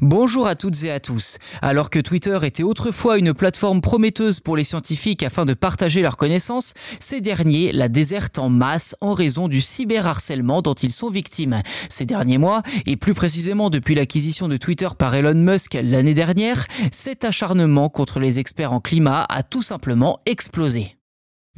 Bonjour à toutes et à tous. Alors que Twitter était autrefois une plateforme prometteuse pour les scientifiques afin de partager leurs connaissances, ces derniers la désertent en masse en raison du cyberharcèlement dont ils sont victimes. Ces derniers mois, et plus précisément depuis l'acquisition de Twitter par Elon Musk l'année dernière, cet acharnement contre les experts en climat a tout simplement explosé.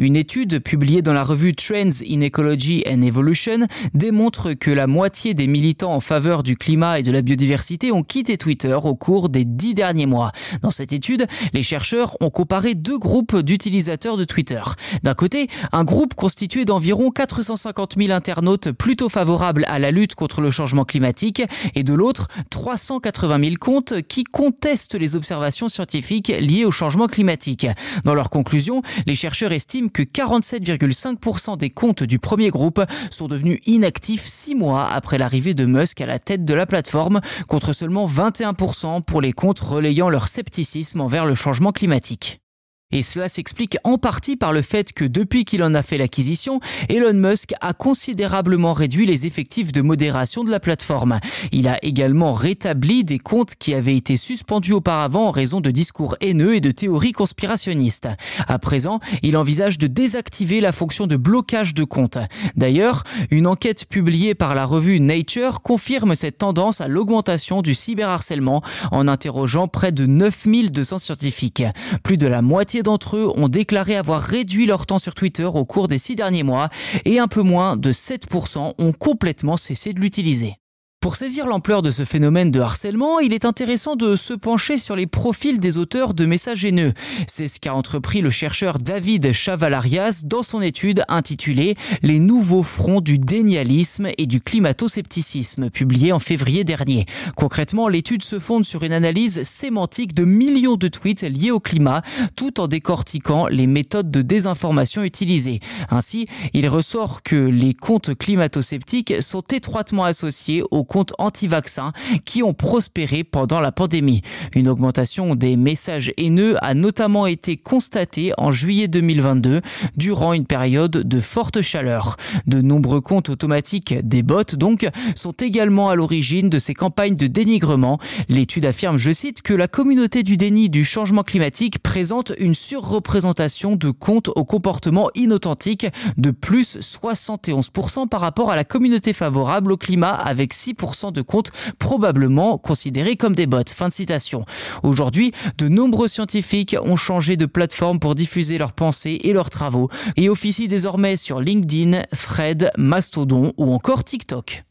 Une étude publiée dans la revue Trends in Ecology and Evolution démontre que la moitié des militants en faveur du climat et de la biodiversité ont quitté Twitter au cours des dix derniers mois. Dans cette étude, les chercheurs ont comparé deux groupes d'utilisateurs de Twitter. D'un côté, un groupe constitué d'environ 450 000 internautes plutôt favorables à la lutte contre le changement climatique et de l'autre, 380 000 comptes qui contestent les observations scientifiques liées au changement climatique. Dans leur conclusion, les chercheurs estiment que 47,5% des comptes du premier groupe sont devenus inactifs six mois après l'arrivée de Musk à la tête de la plateforme, contre seulement 21% pour les comptes relayant leur scepticisme envers le changement climatique. Et cela s'explique en partie par le fait que depuis qu'il en a fait l'acquisition, Elon Musk a considérablement réduit les effectifs de modération de la plateforme. Il a également rétabli des comptes qui avaient été suspendus auparavant en raison de discours haineux et de théories conspirationnistes. À présent, il envisage de désactiver la fonction de blocage de comptes. D'ailleurs, une enquête publiée par la revue Nature confirme cette tendance à l'augmentation du cyberharcèlement en interrogeant près de 9200 scientifiques. Plus de la moitié d'entre eux ont déclaré avoir réduit leur temps sur Twitter au cours des six derniers mois et un peu moins de 7% ont complètement cessé de l'utiliser. Pour saisir l'ampleur de ce phénomène de harcèlement, il est intéressant de se pencher sur les profils des auteurs de messages haineux. C'est ce qu'a entrepris le chercheur David Chavalarias dans son étude intitulée Les nouveaux fronts du dénialisme et du climato-scepticisme, publiée en février dernier. Concrètement, l'étude se fonde sur une analyse sémantique de millions de tweets liés au climat, tout en décortiquant les méthodes de désinformation utilisées. Ainsi, il ressort que les comptes climato-sceptiques sont étroitement associés aux comptes anti-vaccins qui ont prospéré pendant la pandémie. Une augmentation des messages haineux a notamment été constatée en juillet 2022 durant une période de forte chaleur. De nombreux comptes automatiques, des bots donc, sont également à l'origine de ces campagnes de dénigrement. L'étude affirme, je cite, que la communauté du déni du changement climatique présente une surreprésentation de comptes au comportement inauthentique de plus 71% par rapport à la communauté favorable au climat avec 6 de comptes probablement considérés comme des bots. Fin de citation. Aujourd'hui, de nombreux scientifiques ont changé de plateforme pour diffuser leurs pensées et leurs travaux et officient désormais sur LinkedIn, Thread, Mastodon ou encore TikTok.